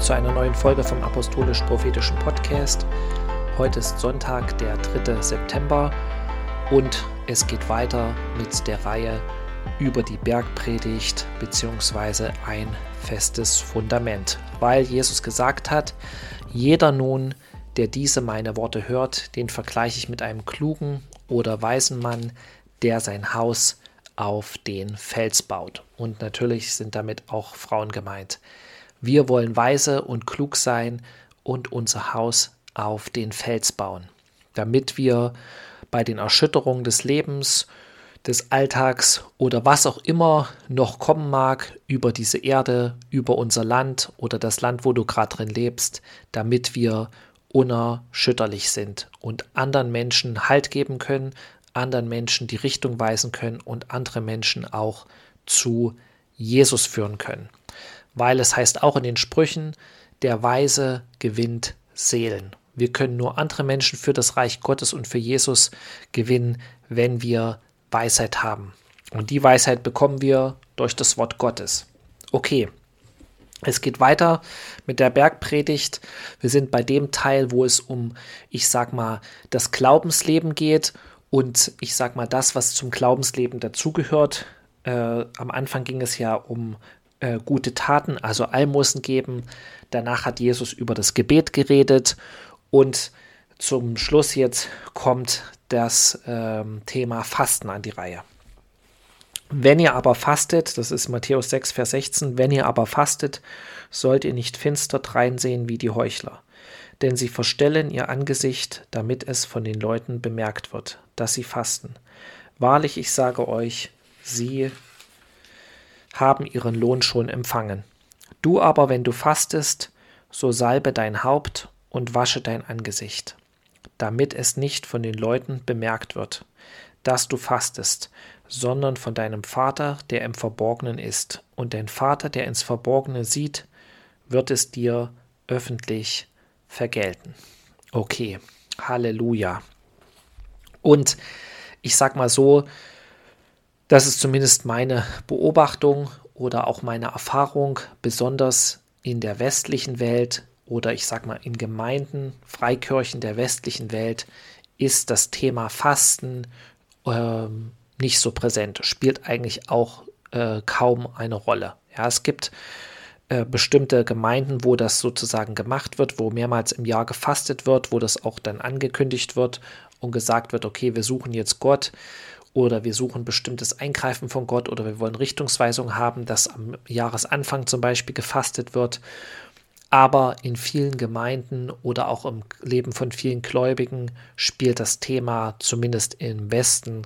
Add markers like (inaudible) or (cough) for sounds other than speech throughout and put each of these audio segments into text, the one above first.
Willkommen zu einer neuen Folge vom Apostolisch-Prophetischen Podcast. Heute ist Sonntag, der 3. September und es geht weiter mit der Reihe über die Bergpredigt bzw. ein festes Fundament, weil Jesus gesagt hat, jeder nun, der diese meine Worte hört, den vergleiche ich mit einem klugen oder weisen Mann, der sein Haus auf den Fels baut. Und natürlich sind damit auch Frauen gemeint. Wir wollen weise und klug sein und unser Haus auf den Fels bauen, damit wir bei den Erschütterungen des Lebens, des Alltags oder was auch immer noch kommen mag über diese Erde, über unser Land oder das Land, wo du gerade drin lebst, damit wir unerschütterlich sind und anderen Menschen Halt geben können, anderen Menschen die Richtung weisen können und andere Menschen auch zu Jesus führen können. Weil es heißt auch in den Sprüchen, der Weise gewinnt Seelen. Wir können nur andere Menschen für das Reich Gottes und für Jesus gewinnen, wenn wir Weisheit haben. Und die Weisheit bekommen wir durch das Wort Gottes. Okay, es geht weiter mit der Bergpredigt. Wir sind bei dem Teil, wo es um, ich sag mal, das Glaubensleben geht und ich sag mal das, was zum Glaubensleben dazugehört. Äh, am Anfang ging es ja um äh, gute Taten, also Almosen geben. Danach hat Jesus über das Gebet geredet und zum Schluss jetzt kommt das ähm, Thema Fasten an die Reihe. Wenn ihr aber fastet, das ist Matthäus 6, Vers 16, wenn ihr aber fastet, sollt ihr nicht finster dreinsehen wie die Heuchler. Denn sie verstellen ihr Angesicht, damit es von den Leuten bemerkt wird, dass sie fasten. Wahrlich, ich sage euch, sie haben ihren Lohn schon empfangen. Du aber, wenn du fastest, so salbe dein Haupt und wasche dein Angesicht, damit es nicht von den Leuten bemerkt wird, dass du fastest, sondern von deinem Vater, der im Verborgenen ist. Und dein Vater, der ins Verborgene sieht, wird es dir öffentlich vergelten. Okay, Halleluja. Und ich sag mal so, das ist zumindest meine Beobachtung oder auch meine Erfahrung, besonders in der westlichen Welt oder ich sag mal in Gemeinden, Freikirchen der westlichen Welt, ist das Thema Fasten ähm, nicht so präsent, spielt eigentlich auch äh, kaum eine Rolle. Ja, es gibt äh, bestimmte Gemeinden, wo das sozusagen gemacht wird, wo mehrmals im Jahr gefastet wird, wo das auch dann angekündigt wird und gesagt wird, okay, wir suchen jetzt Gott oder wir suchen bestimmtes Eingreifen von Gott oder wir wollen Richtungsweisung haben, dass am Jahresanfang zum Beispiel gefastet wird. Aber in vielen Gemeinden oder auch im Leben von vielen Gläubigen spielt das Thema zumindest im Westen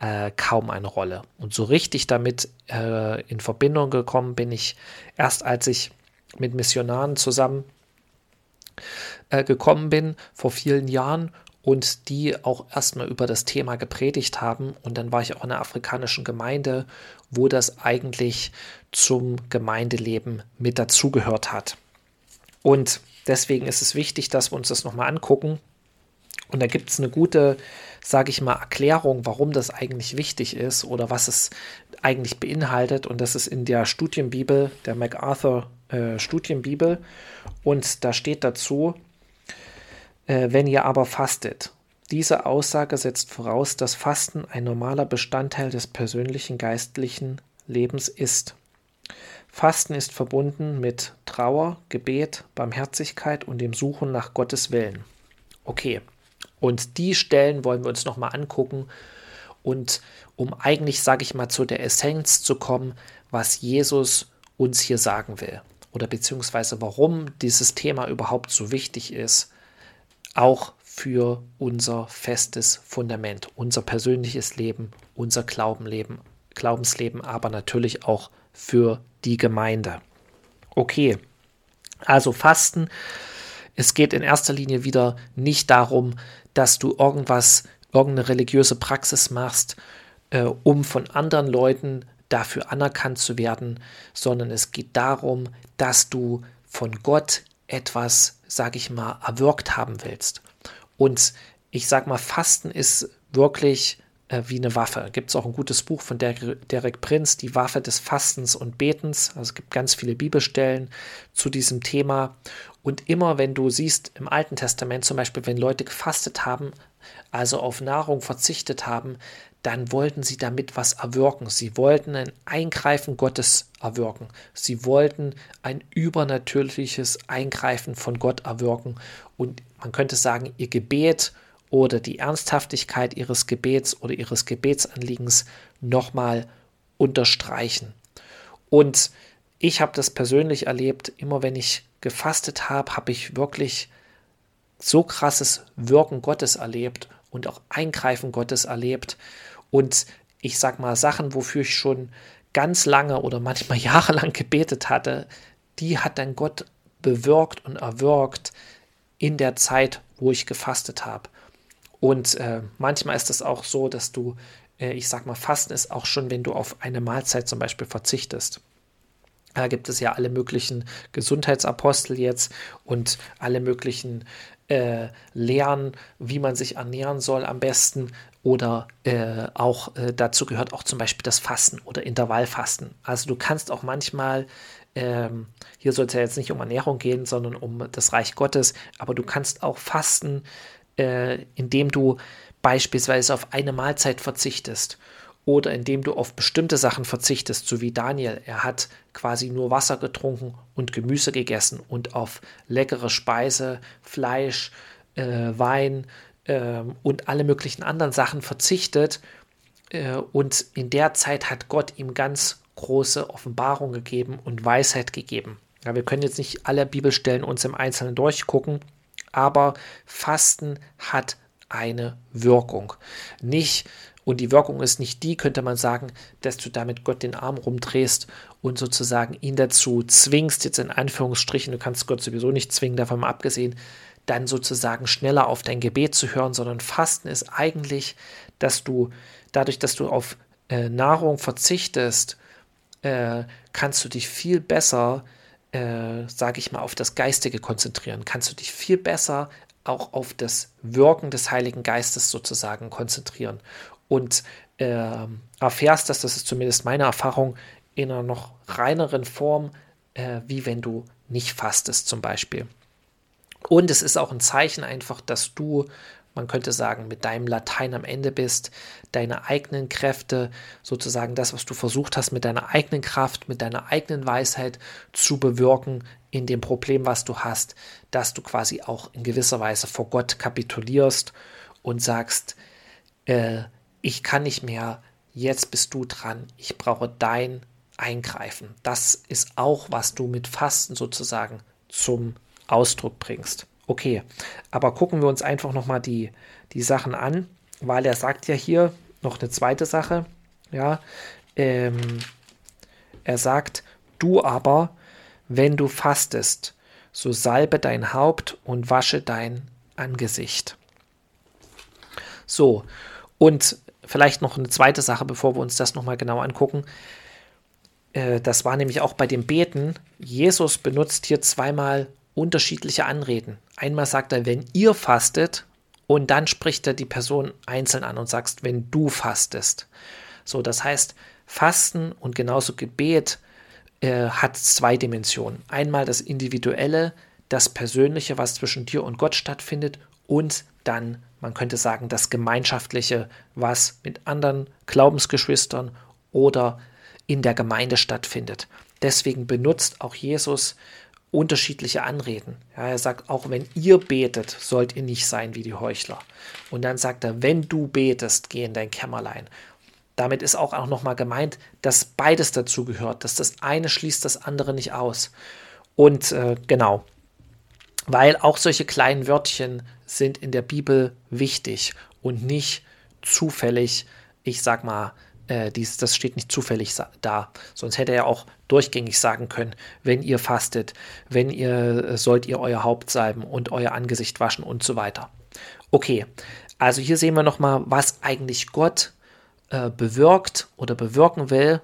äh, kaum eine Rolle. Und so richtig damit äh, in Verbindung gekommen bin ich erst, als ich mit Missionaren zusammen äh, gekommen bin vor vielen Jahren und die auch erstmal über das Thema gepredigt haben. Und dann war ich auch in einer afrikanischen Gemeinde, wo das eigentlich zum Gemeindeleben mit dazugehört hat. Und deswegen ist es wichtig, dass wir uns das nochmal angucken. Und da gibt es eine gute, sage ich mal, Erklärung, warum das eigentlich wichtig ist oder was es eigentlich beinhaltet. Und das ist in der Studienbibel, der MacArthur äh, Studienbibel. Und da steht dazu, wenn ihr aber fastet. Diese Aussage setzt voraus, dass Fasten ein normaler Bestandteil des persönlichen geistlichen Lebens ist. Fasten ist verbunden mit Trauer, Gebet, Barmherzigkeit und dem Suchen nach Gottes Willen. Okay, und die Stellen wollen wir uns nochmal angucken und um eigentlich, sage ich mal, zu der Essenz zu kommen, was Jesus uns hier sagen will oder beziehungsweise warum dieses Thema überhaupt so wichtig ist auch für unser festes Fundament, unser persönliches Leben, unser Glaubenleben, Glaubensleben, aber natürlich auch für die Gemeinde. Okay, also Fasten. Es geht in erster Linie wieder nicht darum, dass du irgendwas, irgendeine religiöse Praxis machst, äh, um von anderen Leuten dafür anerkannt zu werden, sondern es geht darum, dass du von Gott etwas, sage ich mal, erwirkt haben willst. Und ich sage mal, Fasten ist wirklich äh, wie eine Waffe. Gibt es auch ein gutes Buch von Derek Prinz, Die Waffe des Fastens und Betens. Also es gibt ganz viele Bibelstellen zu diesem Thema. Und immer wenn du siehst im Alten Testament zum Beispiel, wenn Leute gefastet haben, also auf Nahrung verzichtet haben, dann wollten sie damit was erwirken. Sie wollten ein Eingreifen Gottes erwirken. Sie wollten ein übernatürliches Eingreifen von Gott erwirken. Und man könnte sagen, ihr Gebet oder die Ernsthaftigkeit ihres Gebets oder ihres Gebetsanliegens nochmal unterstreichen. Und ich habe das persönlich erlebt, immer wenn ich gefastet habe, habe ich wirklich so krasses Wirken Gottes erlebt und auch Eingreifen Gottes erlebt. Und ich sag mal, Sachen, wofür ich schon ganz lange oder manchmal (laughs) jahrelang gebetet hatte, die hat dann Gott bewirkt und erwirkt in der Zeit, wo ich gefastet habe. Und äh, manchmal ist es auch so, dass du, äh, ich sag mal, Fasten ist auch schon, wenn du auf eine Mahlzeit zum Beispiel verzichtest. Da gibt es ja alle möglichen Gesundheitsapostel jetzt und alle möglichen äh, Lehren, wie man sich ernähren soll am besten. Oder äh, auch äh, dazu gehört auch zum Beispiel das Fasten oder Intervallfasten. Also du kannst auch manchmal ähm, hier soll es ja jetzt nicht um Ernährung gehen, sondern um das Reich Gottes, aber du kannst auch fasten, äh, indem du beispielsweise auf eine Mahlzeit verzichtest oder indem du auf bestimmte Sachen verzichtest, so wie Daniel. Er hat quasi nur Wasser getrunken und Gemüse gegessen und auf leckere Speise, Fleisch, äh, Wein äh, und alle möglichen anderen Sachen verzichtet. Äh, und in der Zeit hat Gott ihm ganz große Offenbarung gegeben und Weisheit gegeben. Ja, wir können jetzt nicht alle Bibelstellen uns im Einzelnen durchgucken, aber Fasten hat eine Wirkung. Nicht, und die Wirkung ist nicht die, könnte man sagen, dass du damit Gott den Arm rumdrehst und sozusagen ihn dazu zwingst, jetzt in Anführungsstrichen, du kannst Gott sowieso nicht zwingen, davon mal abgesehen, dann sozusagen schneller auf dein Gebet zu hören, sondern Fasten ist eigentlich, dass du dadurch, dass du auf äh, Nahrung verzichtest, äh, kannst du dich viel besser äh, sage ich mal, auf das Geistige konzentrieren, kannst du dich viel besser auch auf das Wirken des Heiligen Geistes sozusagen konzentrieren und äh, erfährst das, das ist zumindest meine Erfahrung, in einer noch reineren Form, äh, wie wenn du nicht fastest zum Beispiel. Und es ist auch ein Zeichen einfach, dass du man könnte sagen, mit deinem Latein am Ende bist, deine eigenen Kräfte, sozusagen das, was du versucht hast, mit deiner eigenen Kraft, mit deiner eigenen Weisheit zu bewirken in dem Problem, was du hast, dass du quasi auch in gewisser Weise vor Gott kapitulierst und sagst, äh, ich kann nicht mehr, jetzt bist du dran, ich brauche dein Eingreifen. Das ist auch, was du mit Fasten sozusagen zum Ausdruck bringst. Okay, aber gucken wir uns einfach nochmal die, die Sachen an, weil er sagt ja hier noch eine zweite Sache. Ja, ähm, er sagt, du aber, wenn du fastest, so salbe dein Haupt und wasche dein Angesicht. So, und vielleicht noch eine zweite Sache, bevor wir uns das nochmal genau angucken. Äh, das war nämlich auch bei dem Beten. Jesus benutzt hier zweimal unterschiedliche Anreden. Einmal sagt er, wenn ihr fastet, und dann spricht er die Person einzeln an und sagt, wenn du fastest. So, das heißt, Fasten und genauso Gebet äh, hat zwei Dimensionen. Einmal das Individuelle, das Persönliche, was zwischen dir und Gott stattfindet, und dann, man könnte sagen, das Gemeinschaftliche, was mit anderen Glaubensgeschwistern oder in der Gemeinde stattfindet. Deswegen benutzt auch Jesus unterschiedliche Anreden. Ja, er sagt, auch wenn ihr betet, sollt ihr nicht sein wie die Heuchler. Und dann sagt er, wenn du betest, geh in dein Kämmerlein. Damit ist auch, auch nochmal gemeint, dass beides dazu gehört, dass das eine schließt das andere nicht aus. Und äh, genau, weil auch solche kleinen Wörtchen sind in der Bibel wichtig und nicht zufällig, ich sag mal, äh, dies, das steht nicht zufällig da. Sonst hätte er auch durchgängig sagen können, wenn ihr fastet, wenn ihr äh, sollt ihr euer Haupt salben und euer Angesicht waschen und so weiter. Okay, also hier sehen wir nochmal, was eigentlich Gott äh, bewirkt oder bewirken will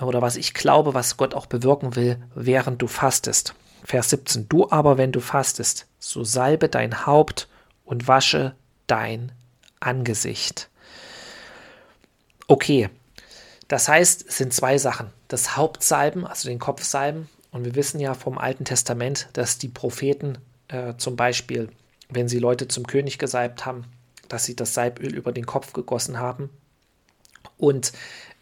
oder was ich glaube, was Gott auch bewirken will, während du fastest. Vers 17. Du aber, wenn du fastest, so salbe dein Haupt und wasche dein Angesicht. Okay, das heißt, es sind zwei Sachen. Das Hauptsalben, also den Kopfsalben. Und wir wissen ja vom Alten Testament, dass die Propheten äh, zum Beispiel, wenn sie Leute zum König gesalbt haben, dass sie das Salböl über den Kopf gegossen haben. Und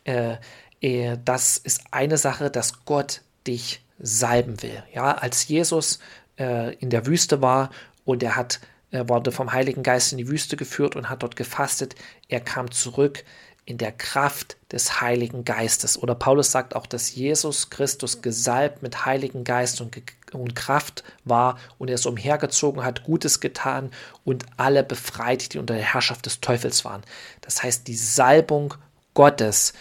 äh, äh, das ist eine Sache, dass Gott dich salben will. Ja, als Jesus äh, in der Wüste war und er hat, er wurde vom Heiligen Geist in die Wüste geführt und hat dort gefastet, er kam zurück in der Kraft des Heiligen Geistes. Oder Paulus sagt auch, dass Jesus Christus gesalbt mit Heiligen Geist und, und Kraft war und er es umhergezogen hat, Gutes getan und alle befreit, die unter der Herrschaft des Teufels waren. Das heißt, die Salbung Gottes,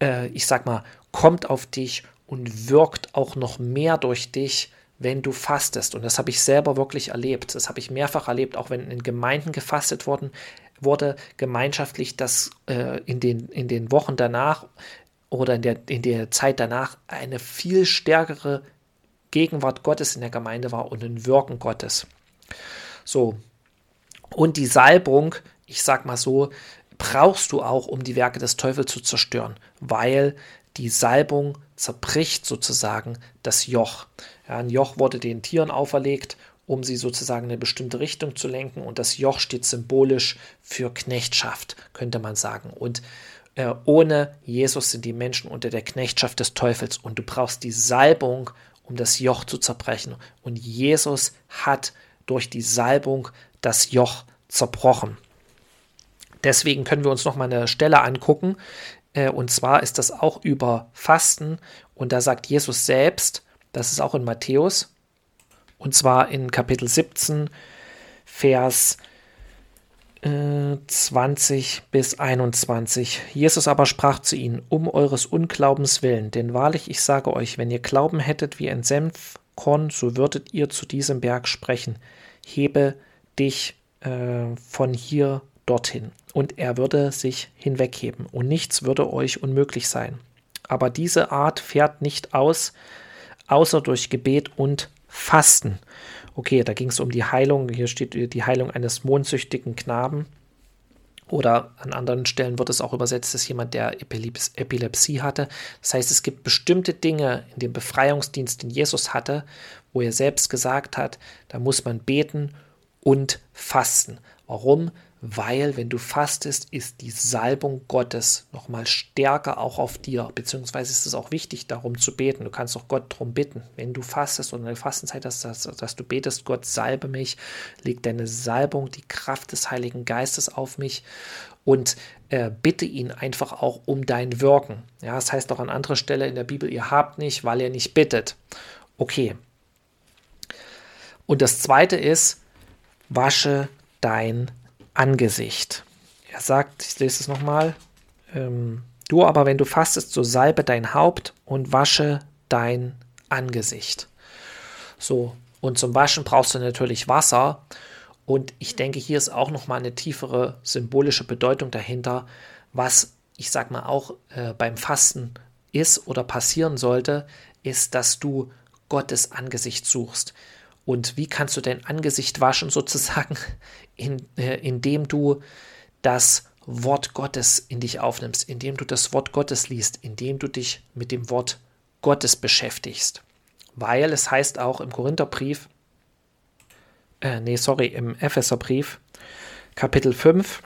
äh, ich sag mal, kommt auf dich und wirkt auch noch mehr durch dich, wenn du fastest. Und das habe ich selber wirklich erlebt. Das habe ich mehrfach erlebt, auch wenn in Gemeinden gefastet worden, wurde, gemeinschaftlich, dass äh, in, den, in den Wochen danach oder in der, in der Zeit danach eine viel stärkere Gegenwart Gottes in der Gemeinde war und ein Wirken Gottes. So. Und die Salbung, ich sag mal so, brauchst du auch, um die Werke des Teufels zu zerstören, weil die Salbung zerbricht sozusagen das Joch. Ein Joch wurde den Tieren auferlegt, um sie sozusagen in eine bestimmte Richtung zu lenken und das Joch steht symbolisch für Knechtschaft, könnte man sagen. Und äh, ohne Jesus sind die Menschen unter der Knechtschaft des Teufels und du brauchst die Salbung, um das Joch zu zerbrechen. Und Jesus hat durch die Salbung das Joch zerbrochen. Deswegen können wir uns noch mal eine Stelle angucken, äh, und zwar ist das auch über Fasten. Und da sagt Jesus selbst, das ist auch in Matthäus, und zwar in Kapitel 17, Vers äh, 20 bis 21. Jesus aber sprach zu ihnen, um eures Unglaubens willen, denn wahrlich ich sage euch, wenn ihr Glauben hättet wie ein Senfkorn, so würdet ihr zu diesem Berg sprechen, hebe dich äh, von hier dorthin, und er würde sich hinwegheben, und nichts würde euch unmöglich sein. Aber diese Art fährt nicht aus, außer durch Gebet und Fasten. Okay, da ging es um die Heilung, hier steht die Heilung eines mondsüchtigen Knaben. Oder an anderen Stellen wird es auch übersetzt, dass jemand, der Epilepsie hatte. Das heißt, es gibt bestimmte Dinge in dem Befreiungsdienst, den Jesus hatte, wo er selbst gesagt hat, da muss man beten und fasten. Warum? Weil wenn du fastest, ist die Salbung Gottes nochmal stärker auch auf dir, beziehungsweise ist es auch wichtig, darum zu beten. Du kannst auch Gott darum bitten, wenn du fastest und eine Fastenzeit hast, dass, dass du betest, Gott salbe mich, leg deine Salbung, die Kraft des Heiligen Geistes auf mich und äh, bitte ihn einfach auch um dein Wirken. Ja, das heißt auch an anderer Stelle in der Bibel, ihr habt nicht, weil ihr nicht bittet. Okay. Und das zweite ist, wasche dein Angesicht. Er sagt, ich lese es nochmal, ähm, du aber, wenn du fastest, so salbe dein Haupt und wasche dein Angesicht. So, und zum Waschen brauchst du natürlich Wasser. Und ich denke, hier ist auch nochmal eine tiefere symbolische Bedeutung dahinter, was ich sag mal auch äh, beim Fasten ist oder passieren sollte, ist, dass du Gottes Angesicht suchst. Und wie kannst du dein Angesicht waschen, (laughs) sozusagen, in, äh, indem du das Wort Gottes in dich aufnimmst, indem du das Wort Gottes liest, indem du dich mit dem Wort Gottes beschäftigst. Weil es heißt auch im Korintherbrief, äh, nee, sorry, im Epheserbrief, Kapitel 5,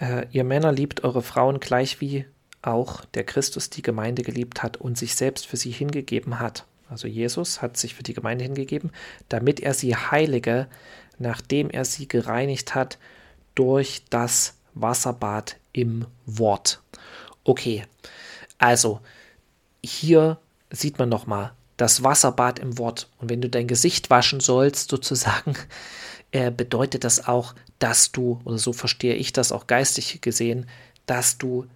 äh, ihr Männer liebt eure Frauen gleich wie auch der Christus die Gemeinde geliebt hat und sich selbst für sie hingegeben hat also Jesus, hat sich für die Gemeinde hingegeben, damit er sie heilige, nachdem er sie gereinigt hat durch das Wasserbad im Wort. Okay, also hier sieht man nochmal das Wasserbad im Wort. Und wenn du dein Gesicht waschen sollst, sozusagen, (laughs) äh, bedeutet das auch, dass du, oder so verstehe ich das auch geistig gesehen, dass du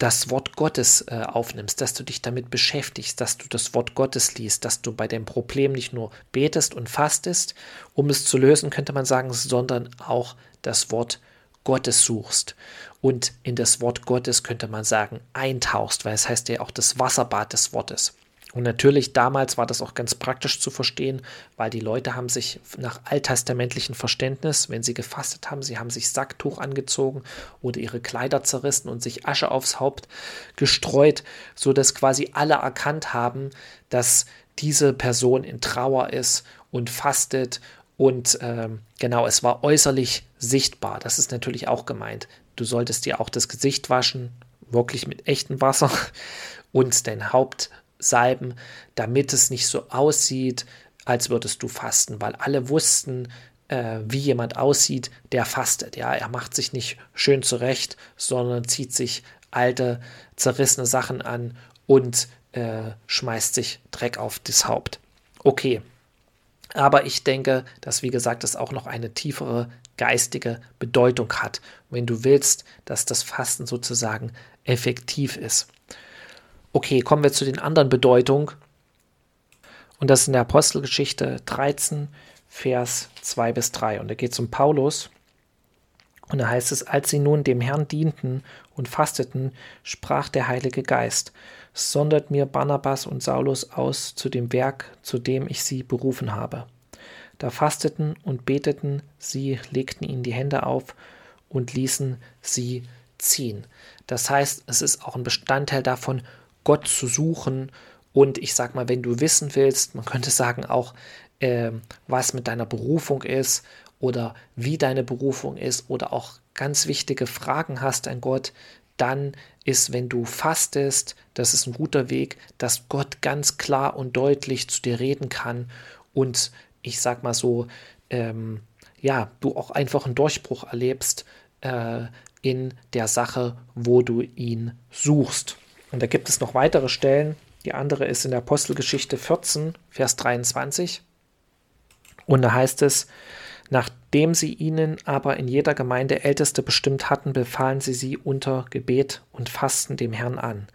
das Wort Gottes äh, aufnimmst, dass du dich damit beschäftigst, dass du das Wort Gottes liest, dass du bei dem Problem nicht nur betest und fastest, um es zu lösen, könnte man sagen, sondern auch das Wort Gottes suchst und in das Wort Gottes könnte man sagen eintauchst, weil es heißt ja auch das Wasserbad des Wortes. Und natürlich damals war das auch ganz praktisch zu verstehen, weil die Leute haben sich nach alttestamentlichem Verständnis, wenn sie gefastet haben, sie haben sich Sacktuch angezogen oder ihre Kleider zerrissen und sich Asche aufs Haupt gestreut, so dass quasi alle erkannt haben, dass diese Person in Trauer ist und fastet und ähm, genau, es war äußerlich sichtbar. Das ist natürlich auch gemeint. Du solltest dir auch das Gesicht waschen, wirklich mit echtem Wasser und dein Haupt salben, damit es nicht so aussieht, als würdest du fasten, weil alle wussten, äh, wie jemand aussieht, der fastet. Ja, er macht sich nicht schön zurecht, sondern zieht sich alte, zerrissene Sachen an und äh, schmeißt sich Dreck auf das Haupt. Okay. Aber ich denke, dass, wie gesagt, es auch noch eine tiefere geistige Bedeutung hat, wenn du willst, dass das Fasten sozusagen effektiv ist. Okay, kommen wir zu den anderen Bedeutungen. Und das ist in der Apostelgeschichte 13, Vers 2 bis 3. Und da geht es um Paulus. Und da heißt es, als sie nun dem Herrn dienten und fasteten, sprach der Heilige Geist, sondert mir Barnabas und Saulus aus zu dem Werk, zu dem ich sie berufen habe. Da fasteten und beteten sie, legten ihnen die Hände auf und ließen sie ziehen. Das heißt, es ist auch ein Bestandteil davon, Gott zu suchen. Und ich sag mal, wenn du wissen willst, man könnte sagen auch, äh, was mit deiner Berufung ist oder wie deine Berufung ist oder auch ganz wichtige Fragen hast an Gott, dann ist, wenn du fastest, das ist ein guter Weg, dass Gott ganz klar und deutlich zu dir reden kann und ich sag mal so, ähm, ja, du auch einfach einen Durchbruch erlebst äh, in der Sache, wo du ihn suchst. Und da gibt es noch weitere Stellen. Die andere ist in der Apostelgeschichte 14, Vers 23. Und da heißt es, nachdem sie ihnen aber in jeder Gemeinde Älteste bestimmt hatten, befahlen sie sie unter Gebet und Fasten dem Herrn an,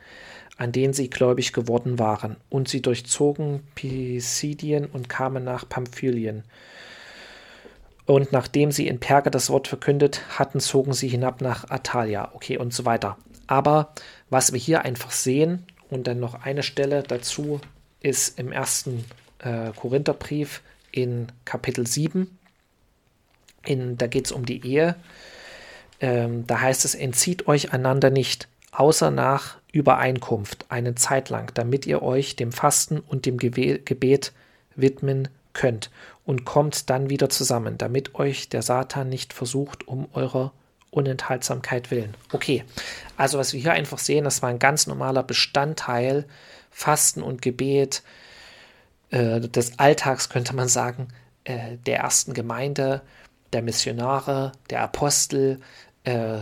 an den sie gläubig geworden waren. Und sie durchzogen Pisidien und kamen nach Pamphylien. Und nachdem sie in Perge das Wort verkündet hatten, zogen sie hinab nach Atalia. Okay, und so weiter. Aber was wir hier einfach sehen, und dann noch eine Stelle dazu, ist im ersten äh, Korintherbrief in Kapitel 7. In, da geht es um die Ehe. Ähm, da heißt es, entzieht euch einander nicht, außer nach Übereinkunft, eine Zeit lang, damit ihr euch dem Fasten und dem Gebet widmen könnt und kommt dann wieder zusammen, damit euch der Satan nicht versucht, um eurer Unenthaltsamkeit willen. Okay, also was wir hier einfach sehen, das war ein ganz normaler Bestandteil, Fasten und Gebet äh, des Alltags, könnte man sagen, äh, der ersten Gemeinde, der Missionare, der Apostel, äh,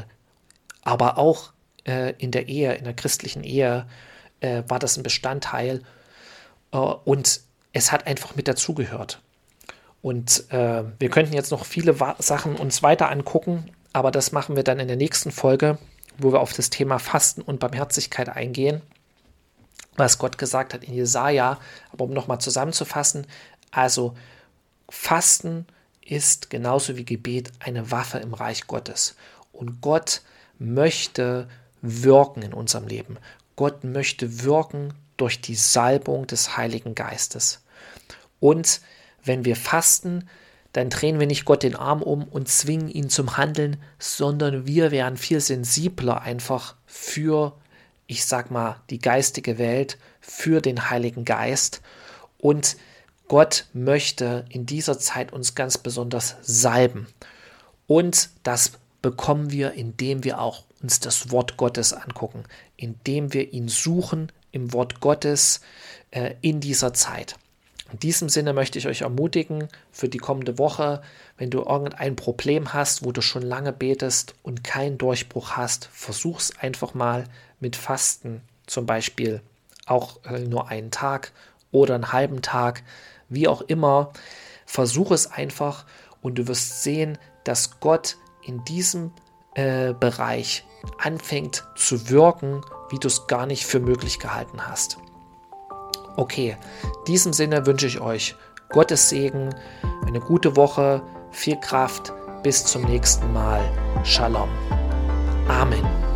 aber auch äh, in der Ehe, in der christlichen Ehe, äh, war das ein Bestandteil äh, und es hat einfach mit dazugehört. Und wir könnten jetzt noch viele Sachen uns weiter angucken, aber das machen wir dann in der nächsten Folge, wo wir auf das Thema Fasten und Barmherzigkeit eingehen, was Gott gesagt hat in Jesaja. Aber um nochmal zusammenzufassen, also Fasten ist genauso wie Gebet eine Waffe im Reich Gottes. Und Gott möchte wirken in unserem Leben. Gott möchte wirken durch die Salbung des Heiligen Geistes. Und wenn wir fasten, dann drehen wir nicht Gott den Arm um und zwingen ihn zum Handeln, sondern wir werden viel sensibler einfach für, ich sag mal, die geistige Welt, für den Heiligen Geist. Und Gott möchte in dieser Zeit uns ganz besonders salben. Und das bekommen wir, indem wir auch uns das Wort Gottes angucken, indem wir ihn suchen im Wort Gottes äh, in dieser Zeit. In diesem Sinne möchte ich euch ermutigen für die kommende Woche, wenn du irgendein Problem hast, wo du schon lange betest und keinen Durchbruch hast, versuch's einfach mal mit Fasten, zum Beispiel auch äh, nur einen Tag oder einen halben Tag, wie auch immer. Versuch es einfach und du wirst sehen, dass Gott in diesem äh, Bereich anfängt zu wirken, wie du es gar nicht für möglich gehalten hast. Okay, in diesem Sinne wünsche ich euch Gottes Segen, eine gute Woche, viel Kraft, bis zum nächsten Mal. Shalom. Amen.